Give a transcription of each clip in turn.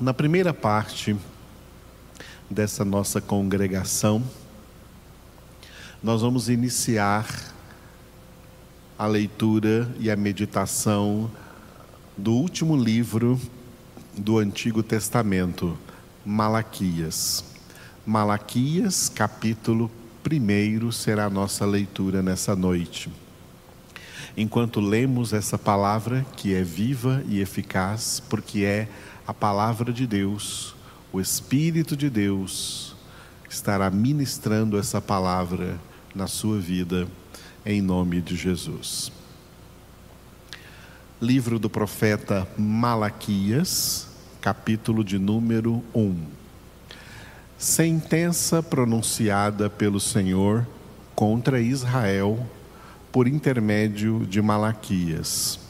Na primeira parte dessa nossa congregação, nós vamos iniciar a leitura e a meditação do último livro do Antigo Testamento, Malaquias. Malaquias, capítulo 1, será a nossa leitura nessa noite. Enquanto lemos essa palavra que é viva e eficaz, porque é a palavra de Deus, o Espírito de Deus estará ministrando essa palavra na sua vida, em nome de Jesus. Livro do profeta Malaquias, capítulo de número 1. Sentença pronunciada pelo Senhor contra Israel por intermédio de Malaquias.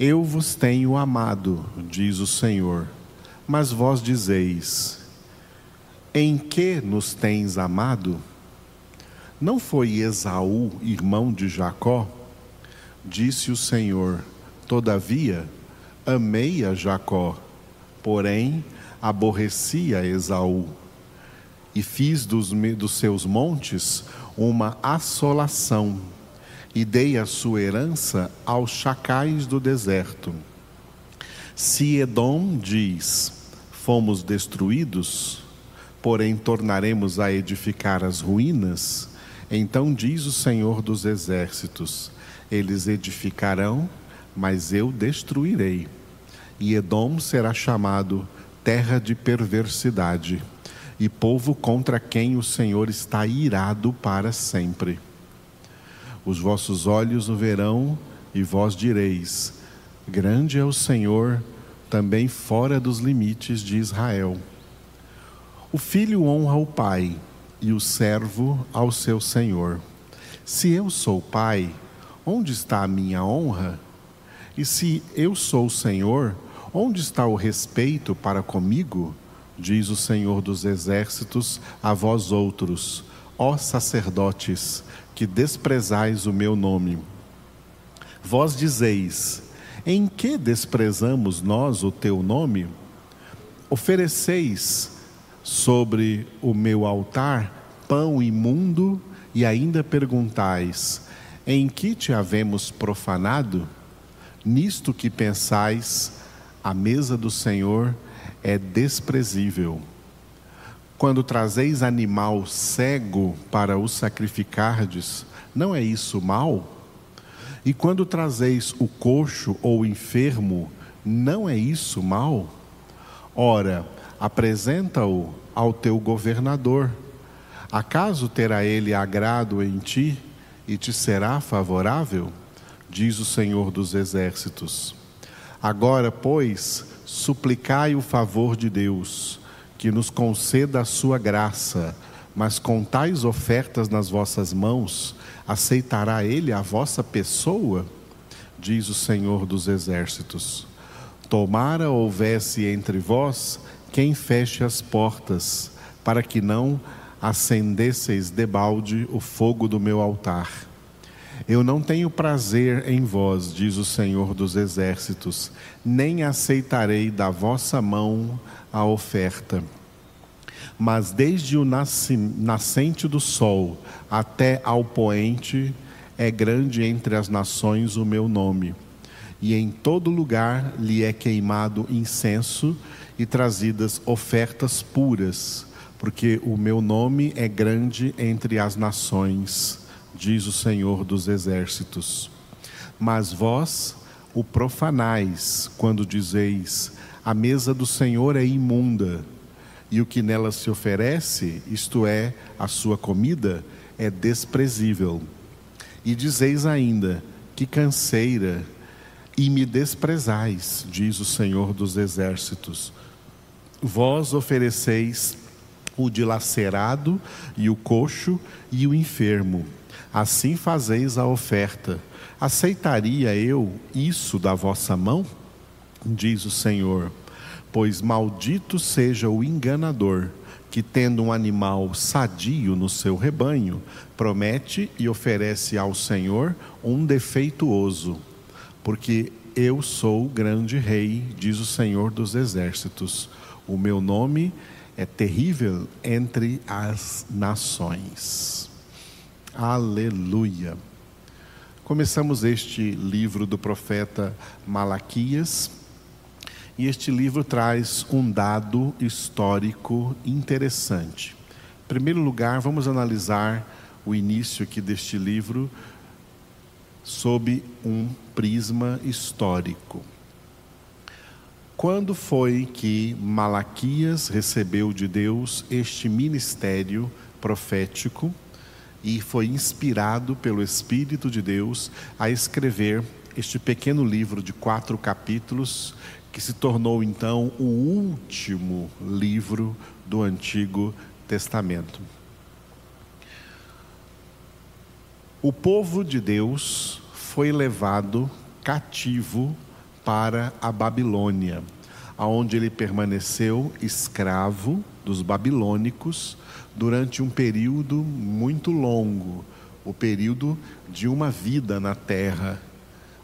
Eu vos tenho amado, diz o Senhor, mas vós dizeis: Em que nos tens amado? Não foi Esaú, irmão de Jacó? Disse o Senhor: Todavia, amei a Jacó, porém aborreci a Esaú. E fiz dos, dos seus montes uma assolação e dei a sua herança aos chacais do deserto. Se Edom diz: Fomos destruídos, porém tornaremos a edificar as ruínas, então diz o Senhor dos exércitos: Eles edificarão, mas eu destruirei. E Edom será chamado terra de perversidade, e povo contra quem o Senhor está irado para sempre. Os vossos olhos o verão, e vós direis: Grande é o Senhor, também fora dos limites de Israel. O filho honra o pai, e o servo ao seu senhor. Se eu sou pai, onde está a minha honra? E se eu sou senhor, onde está o respeito para comigo? Diz o Senhor dos exércitos a vós outros, ó sacerdotes, que desprezais o meu nome. Vós dizeis: Em que desprezamos nós o teu nome? Ofereceis sobre o meu altar pão imundo e ainda perguntais: Em que te havemos profanado? Nisto que pensais, a mesa do Senhor é desprezível. Quando trazeis animal cego para o sacrificardes, não é isso mal? E quando trazeis o coxo ou o enfermo, não é isso mal? Ora, apresenta-o ao teu governador. Acaso terá ele agrado em ti e te será favorável? Diz o Senhor dos Exércitos. Agora, pois, suplicai o favor de Deus que nos conceda a sua graça, mas com tais ofertas nas vossas mãos, aceitará ele a vossa pessoa? Diz o Senhor dos Exércitos. Tomara houvesse entre vós quem feche as portas, para que não acendesseis debalde o fogo do meu altar. Eu não tenho prazer em vós, diz o Senhor dos Exércitos, nem aceitarei da vossa mão a oferta. Mas desde o nascente do sol até ao poente, é grande entre as nações o meu nome. E em todo lugar lhe é queimado incenso e trazidas ofertas puras, porque o meu nome é grande entre as nações, diz o Senhor dos Exércitos. Mas vós o profanais quando dizeis: a mesa do Senhor é imunda, e o que nela se oferece, isto é, a sua comida, é desprezível. E dizeis ainda: que canseira, e me desprezais, diz o Senhor dos Exércitos. Vós ofereceis o dilacerado e o coxo e o enfermo. Assim fazeis a oferta. Aceitaria eu isso da vossa mão? diz o Senhor. Pois maldito seja o enganador, que tendo um animal sadio no seu rebanho, promete e oferece ao Senhor um defeituoso. Porque Eu sou o grande rei, diz o Senhor dos exércitos. O meu nome é terrível entre as nações. Aleluia. Começamos este livro do profeta Malaquias, e este livro traz um dado histórico interessante. Em primeiro lugar, vamos analisar o início aqui deste livro sob um prisma histórico. Quando foi que Malaquias recebeu de Deus este ministério profético e foi inspirado pelo Espírito de Deus a escrever este pequeno livro de quatro capítulos, que se tornou então o último livro do Antigo Testamento? O povo de Deus foi levado cativo para a Babilônia, aonde ele permaneceu escravo dos babilônicos durante um período muito longo, o período de uma vida na terra,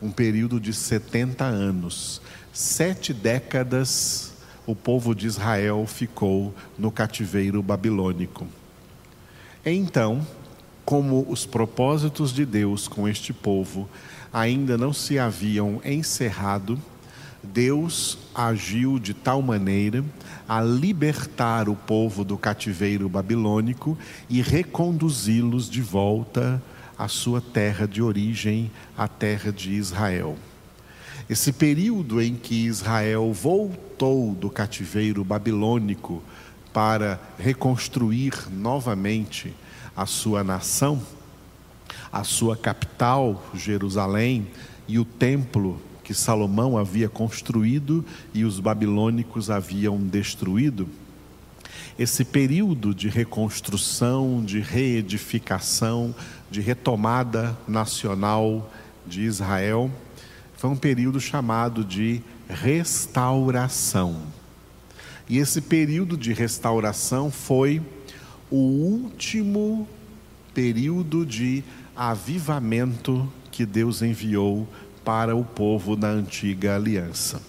um período de 70 anos. Sete décadas o povo de Israel ficou no cativeiro babilônico. Então, como os propósitos de Deus com este povo ainda não se haviam encerrado, Deus agiu de tal maneira a libertar o povo do cativeiro babilônico e reconduzi-los de volta à sua terra de origem, a terra de Israel. Esse período em que Israel voltou do cativeiro babilônico para reconstruir novamente a sua nação, a sua capital, Jerusalém, e o templo que Salomão havia construído e os babilônicos haviam destruído. Esse período de reconstrução, de reedificação, de retomada nacional de Israel, foi um período chamado de restauração. E esse período de restauração foi o último período de avivamento que Deus enviou para o povo da antiga aliança.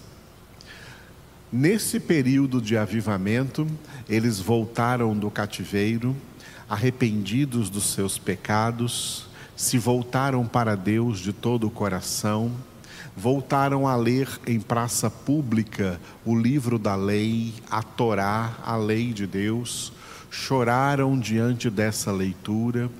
Nesse período de avivamento, eles voltaram do cativeiro, arrependidos dos seus pecados, se voltaram para Deus de todo o coração, voltaram a ler em praça pública o livro da lei, a Torá, a lei de Deus, choraram diante dessa leitura,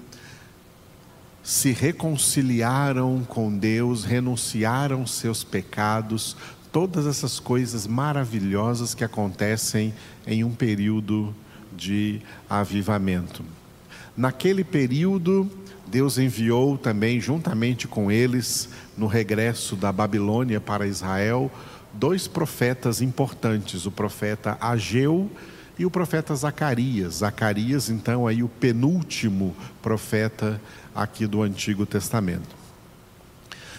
se reconciliaram com Deus, renunciaram seus pecados, todas essas coisas maravilhosas que acontecem em um período de avivamento. Naquele período, Deus enviou também, juntamente com eles, no regresso da Babilônia para Israel, dois profetas importantes, o profeta Ageu e o profeta Zacarias. Zacarias, então, aí o penúltimo profeta aqui do Antigo Testamento.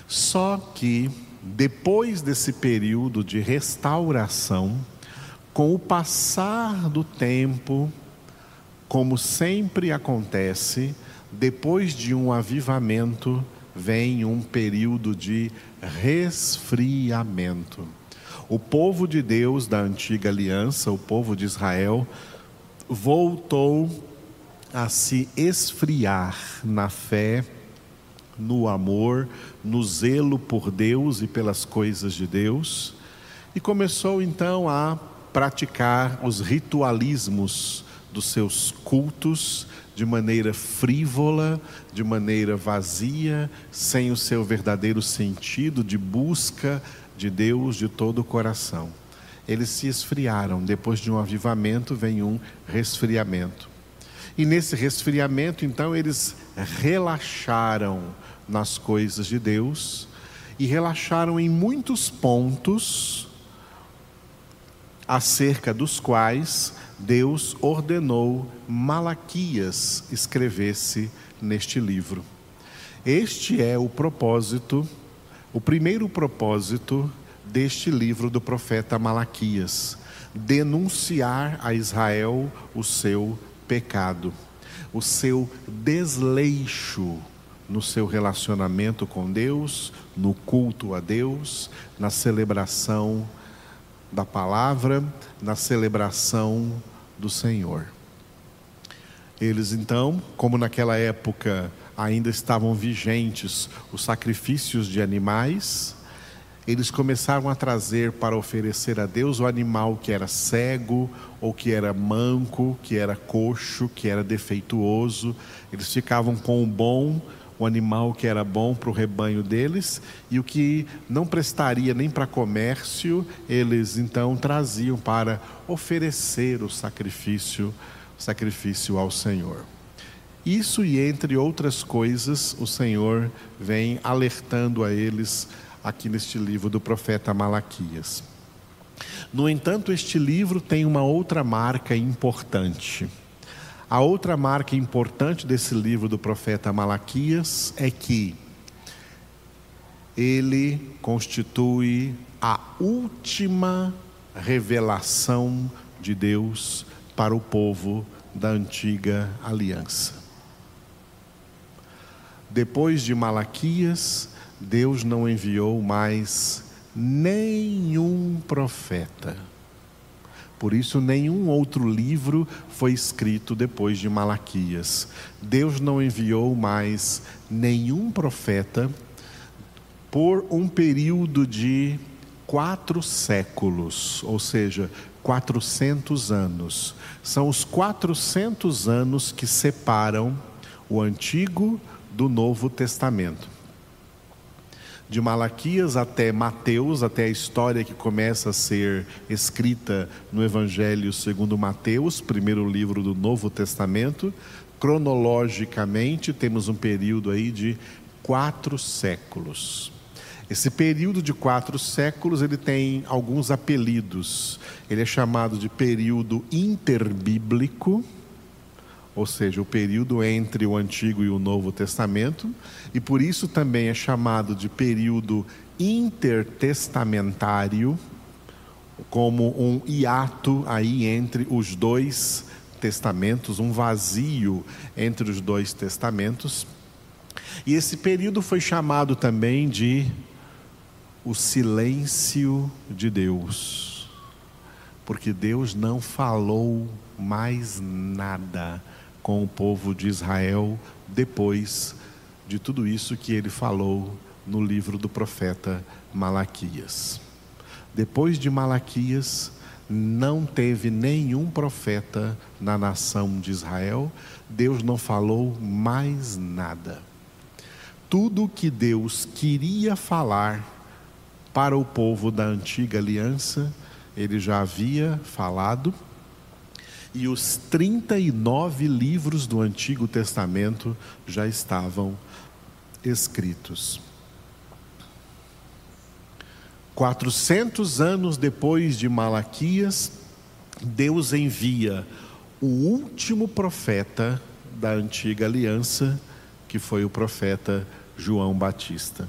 Só que depois desse período de restauração, com o passar do tempo, como sempre acontece, depois de um avivamento, vem um período de resfriamento. O povo de Deus da antiga aliança, o povo de Israel, voltou a se esfriar na fé, no amor, no zelo por Deus e pelas coisas de Deus, e começou então a praticar os ritualismos dos seus cultos de maneira frívola, de maneira vazia, sem o seu verdadeiro sentido de busca de Deus de todo o coração. Eles se esfriaram, depois de um avivamento vem um resfriamento. E nesse resfriamento, então, eles relaxaram nas coisas de Deus e relaxaram em muitos pontos acerca dos quais Deus ordenou Malaquias escrevesse neste livro. Este é o propósito, o primeiro propósito deste livro do profeta Malaquias: denunciar a Israel o seu pecado, o seu desleixo no seu relacionamento com Deus, no culto a Deus, na celebração da palavra, na celebração do Senhor. Eles então, como naquela época ainda estavam vigentes os sacrifícios de animais, eles começaram a trazer para oferecer a Deus o animal que era cego, ou que era manco, que era coxo, que era defeituoso. Eles ficavam com o bom, o animal que era bom para o rebanho deles, e o que não prestaria nem para comércio, eles então traziam para oferecer o sacrifício, sacrifício ao Senhor. Isso e entre outras coisas, o Senhor vem alertando a eles aqui neste livro do profeta Malaquias. No entanto, este livro tem uma outra marca importante. A outra marca importante desse livro do profeta Malaquias é que ele constitui a última revelação de Deus para o povo da antiga aliança. Depois de Malaquias, Deus não enviou mais nenhum profeta. Por isso, nenhum outro livro foi escrito depois de Malaquias. Deus não enviou mais nenhum profeta por um período de quatro séculos, ou seja, 400 anos. São os 400 anos que separam o Antigo do Novo Testamento de Malaquias até Mateus, até a história que começa a ser escrita no Evangelho segundo Mateus, primeiro livro do Novo Testamento. Cronologicamente, temos um período aí de quatro séculos. Esse período de quatro séculos ele tem alguns apelidos. Ele é chamado de período interbíblico ou seja, o período entre o Antigo e o Novo Testamento, e por isso também é chamado de período intertestamentário, como um hiato aí entre os dois testamentos, um vazio entre os dois testamentos. E esse período foi chamado também de o silêncio de Deus, porque Deus não falou mais nada com o povo de Israel depois de tudo isso que ele falou no livro do profeta Malaquias. Depois de Malaquias, não teve nenhum profeta na nação de Israel, Deus não falou mais nada. Tudo que Deus queria falar para o povo da antiga aliança, ele já havia falado e os 39 livros do Antigo Testamento já estavam escritos. 400 anos depois de Malaquias, Deus envia o último profeta da antiga aliança, que foi o profeta João Batista,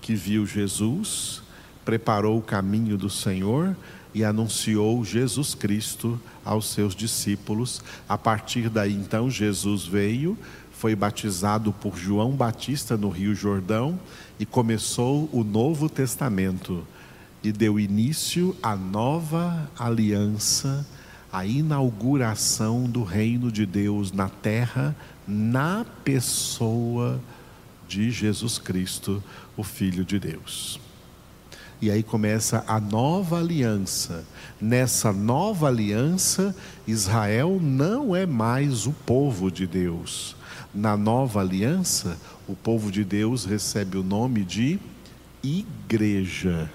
que viu Jesus, preparou o caminho do Senhor e anunciou Jesus Cristo aos seus discípulos. A partir daí, então, Jesus veio, foi batizado por João Batista no Rio Jordão e começou o Novo Testamento e deu início à nova aliança, a inauguração do reino de Deus na terra, na pessoa de Jesus Cristo, o Filho de Deus. E aí começa a nova aliança. Nessa nova aliança, Israel não é mais o povo de Deus. Na nova aliança, o povo de Deus recebe o nome de igreja.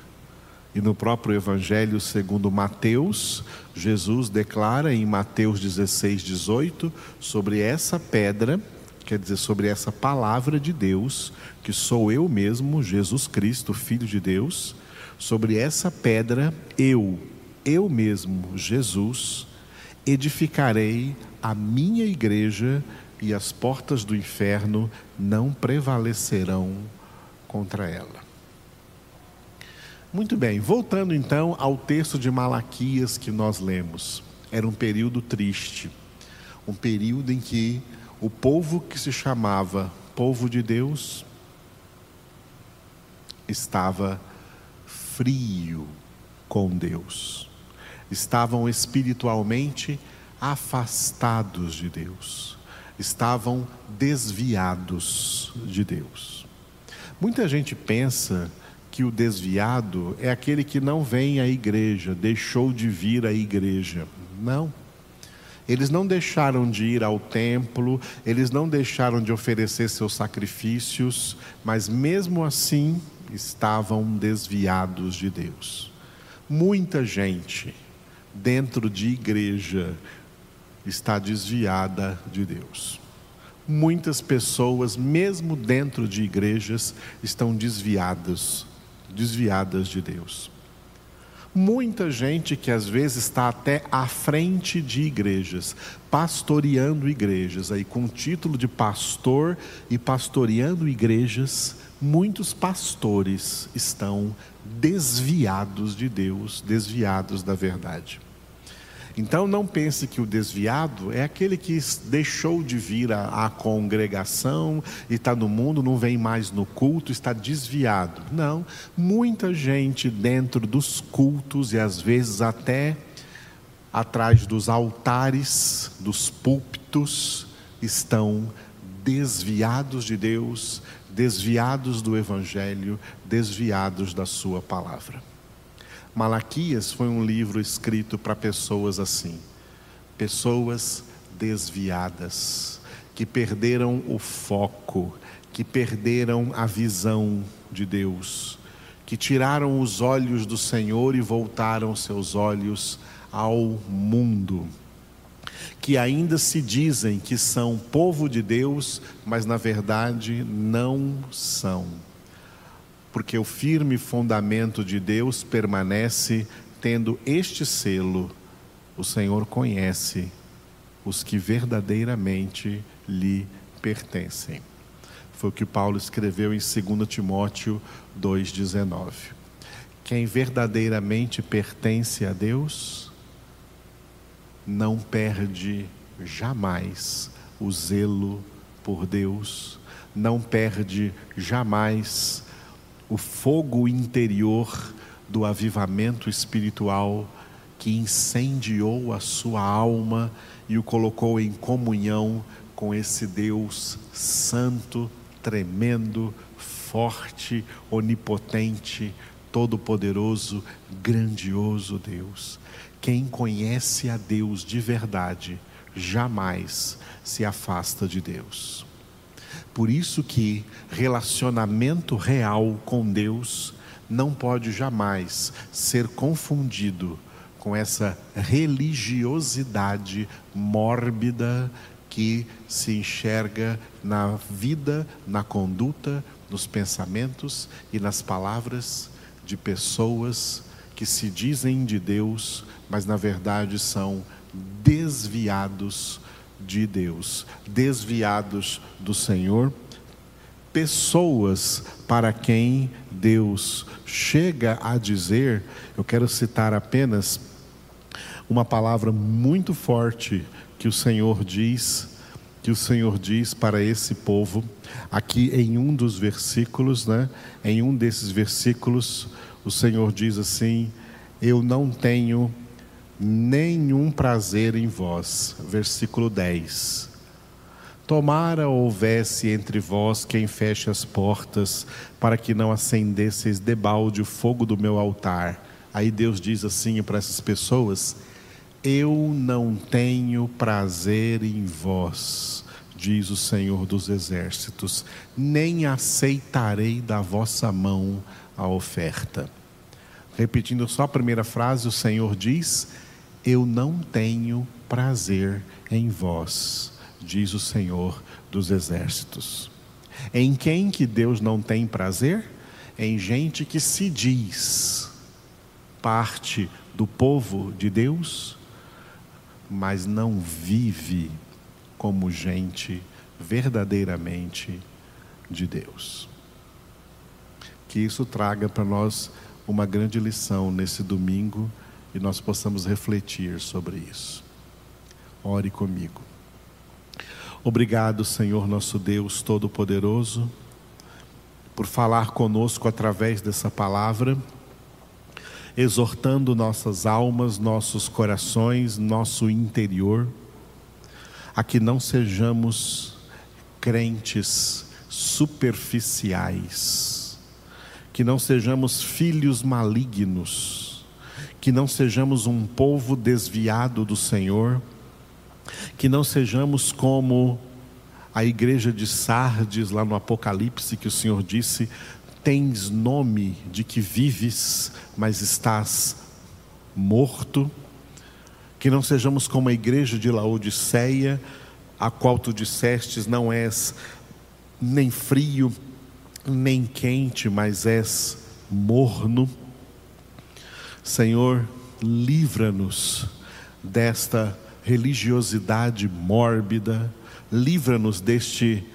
E no próprio Evangelho segundo Mateus, Jesus declara em Mateus 16, 18, sobre essa pedra, quer dizer, sobre essa palavra de Deus, que sou eu mesmo, Jesus Cristo, Filho de Deus, Sobre essa pedra, eu, eu mesmo, Jesus, edificarei a minha igreja e as portas do inferno não prevalecerão contra ela. Muito bem, voltando então ao texto de Malaquias que nós lemos. Era um período triste, um período em que o povo que se chamava povo de Deus estava frio com Deus. Estavam espiritualmente afastados de Deus. Estavam desviados de Deus. Muita gente pensa que o desviado é aquele que não vem à igreja, deixou de vir à igreja. Não. Eles não deixaram de ir ao templo, eles não deixaram de oferecer seus sacrifícios, mas mesmo assim estavam desviados de Deus. Muita gente dentro de igreja está desviada de Deus. Muitas pessoas, mesmo dentro de igrejas, estão desviadas, desviadas de Deus. Muita gente que às vezes está até à frente de igrejas, pastoreando igrejas, aí com o título de pastor e pastoreando igrejas, muitos pastores estão desviados de Deus, desviados da verdade. Então não pense que o desviado é aquele que deixou de vir à, congregação e está no mundo, não vem mais no culto, está desviado. Não, muita gente dentro dos cultos e às vezes até atrás dos altares, dos púlpitos, estão desviados de Deus, desviados do Evangelho, desviados da Sua palavra. Malaquias foi um livro escrito para pessoas assim, pessoas desviadas, que perderam o foco, que perderam a visão de Deus, que tiraram os olhos do Senhor e voltaram seus olhos ao mundo que ainda se dizem que são povo de Deus, mas na verdade não são. Porque o firme fundamento de Deus permanece tendo este selo: o Senhor conhece os que verdadeiramente lhe pertencem. Foi o que Paulo escreveu em 2 Timóteo 2,19. Quem verdadeiramente pertence a Deus, não perde jamais o zelo por Deus, não perde jamais o fogo interior do avivamento espiritual que incendiou a sua alma e o colocou em comunhão com esse Deus santo, tremendo, forte, onipotente, todo-poderoso, grandioso Deus. Quem conhece a Deus de verdade jamais se afasta de Deus. Por isso que relacionamento real com Deus não pode jamais ser confundido com essa religiosidade mórbida que se enxerga na vida, na conduta, nos pensamentos e nas palavras de pessoas que se dizem de Deus, mas na verdade são desviados de Deus, desviados do Senhor, pessoas para quem Deus chega a dizer, eu quero citar apenas uma palavra muito forte que o Senhor diz, que o Senhor diz para esse povo, aqui em um dos versículos, né? Em um desses versículos, o Senhor diz assim: Eu não tenho nenhum prazer em vós. Versículo 10. Tomara houvesse entre vós quem feche as portas, para que não acendesseis debalde o fogo do meu altar. Aí Deus diz assim para essas pessoas: Eu não tenho prazer em vós, diz o Senhor dos Exércitos, nem aceitarei da vossa mão a oferta. Repetindo só a primeira frase, o Senhor diz: Eu não tenho prazer em vós, diz o Senhor dos exércitos. Em quem que Deus não tem prazer? Em gente que se diz parte do povo de Deus, mas não vive como gente verdadeiramente de Deus. Que isso traga para nós uma grande lição nesse domingo e nós possamos refletir sobre isso. Ore comigo. Obrigado, Senhor nosso Deus Todo-Poderoso, por falar conosco através dessa palavra, exortando nossas almas, nossos corações, nosso interior, a que não sejamos crentes superficiais, que não sejamos filhos malignos, que não sejamos um povo desviado do Senhor, que não sejamos como a igreja de Sardes, lá no Apocalipse, que o Senhor disse: Tens nome de que vives, mas estás morto. Que não sejamos como a igreja de Laodiceia, a qual tu dissestes: Não és nem frio, nem quente, mas és morno. Senhor, livra-nos desta religiosidade mórbida, livra-nos deste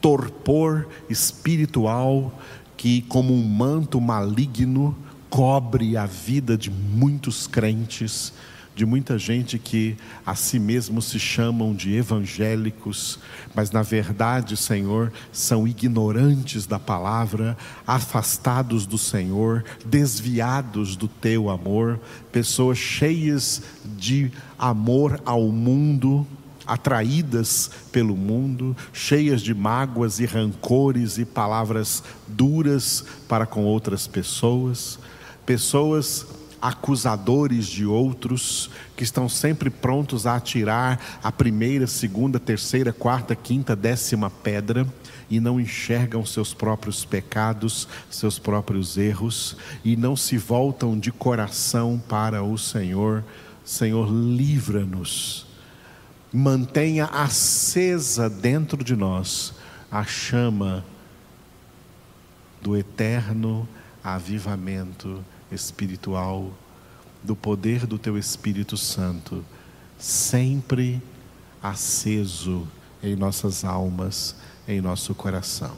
torpor espiritual que, como um manto maligno, cobre a vida de muitos crentes de muita gente que a si mesmo se chamam de evangélicos, mas na verdade, Senhor, são ignorantes da palavra, afastados do Senhor, desviados do teu amor, pessoas cheias de amor ao mundo, atraídas pelo mundo, cheias de mágoas e rancores e palavras duras para com outras pessoas, pessoas acusadores de outros, que estão sempre prontos a atirar a primeira, segunda, terceira, quarta, quinta, décima pedra e não enxergam seus próprios pecados, seus próprios erros e não se voltam de coração para o Senhor. Senhor, livra-nos. Mantenha acesa dentro de nós a chama do eterno avivamento espiritual, do poder do Teu Espírito Santo, sempre aceso em nossas almas, em nosso coração.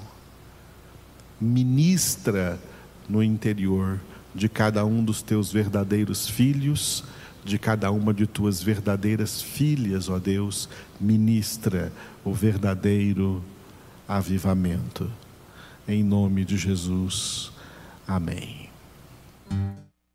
Ministra no interior de cada um dos teus verdadeiros filhos, de cada uma de tuas verdadeiras filhas, ó Deus, ministra o verdadeiro avivamento. Em nome de Jesus. Amém.